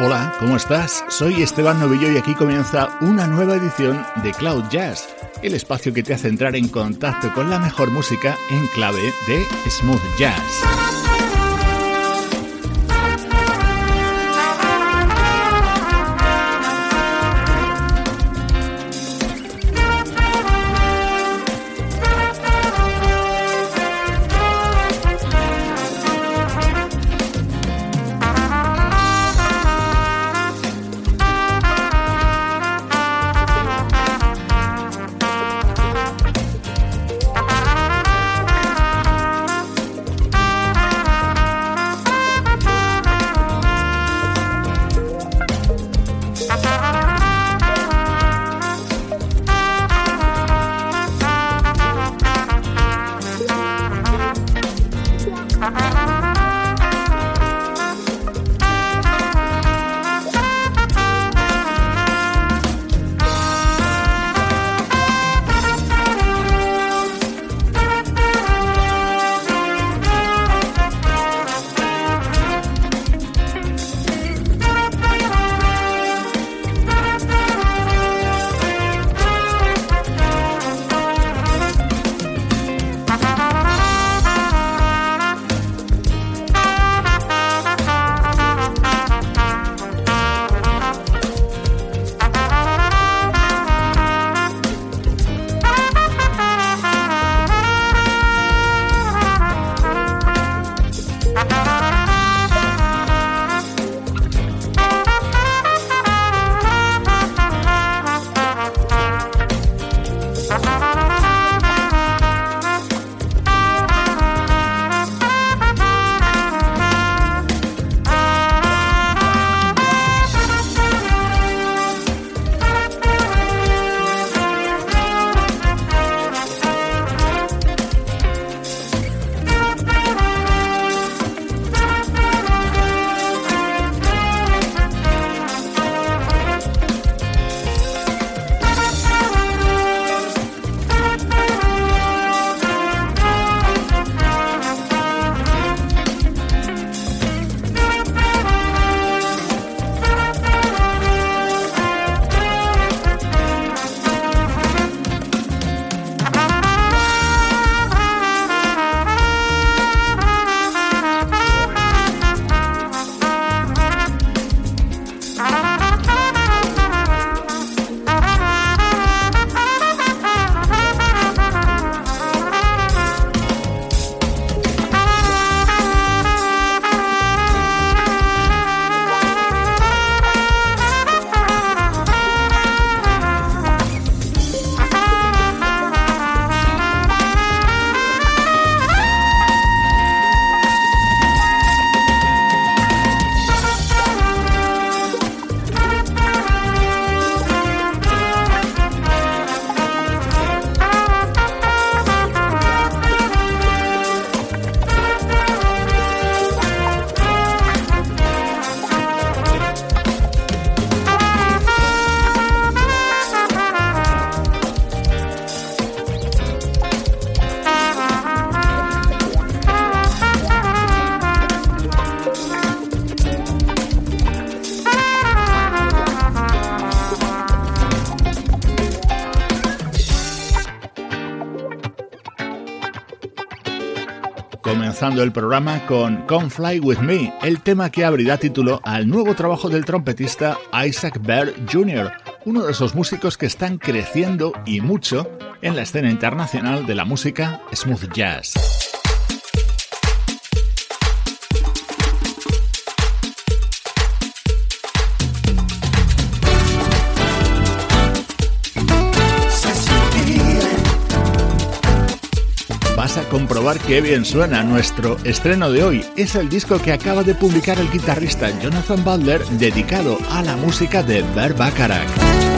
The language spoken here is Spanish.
Hola, ¿cómo estás? Soy Esteban Novillo y aquí comienza una nueva edición de Cloud Jazz, el espacio que te hace entrar en contacto con la mejor música en clave de smooth jazz. Comenzando el programa con Come Fly With Me, el tema que abrirá título al nuevo trabajo del trompetista Isaac Baird Jr., uno de esos músicos que están creciendo y mucho en la escena internacional de la música smooth jazz. A comprobar qué bien suena. Nuestro estreno de hoy es el disco que acaba de publicar el guitarrista Jonathan Butler dedicado a la música de Bert Bacharach.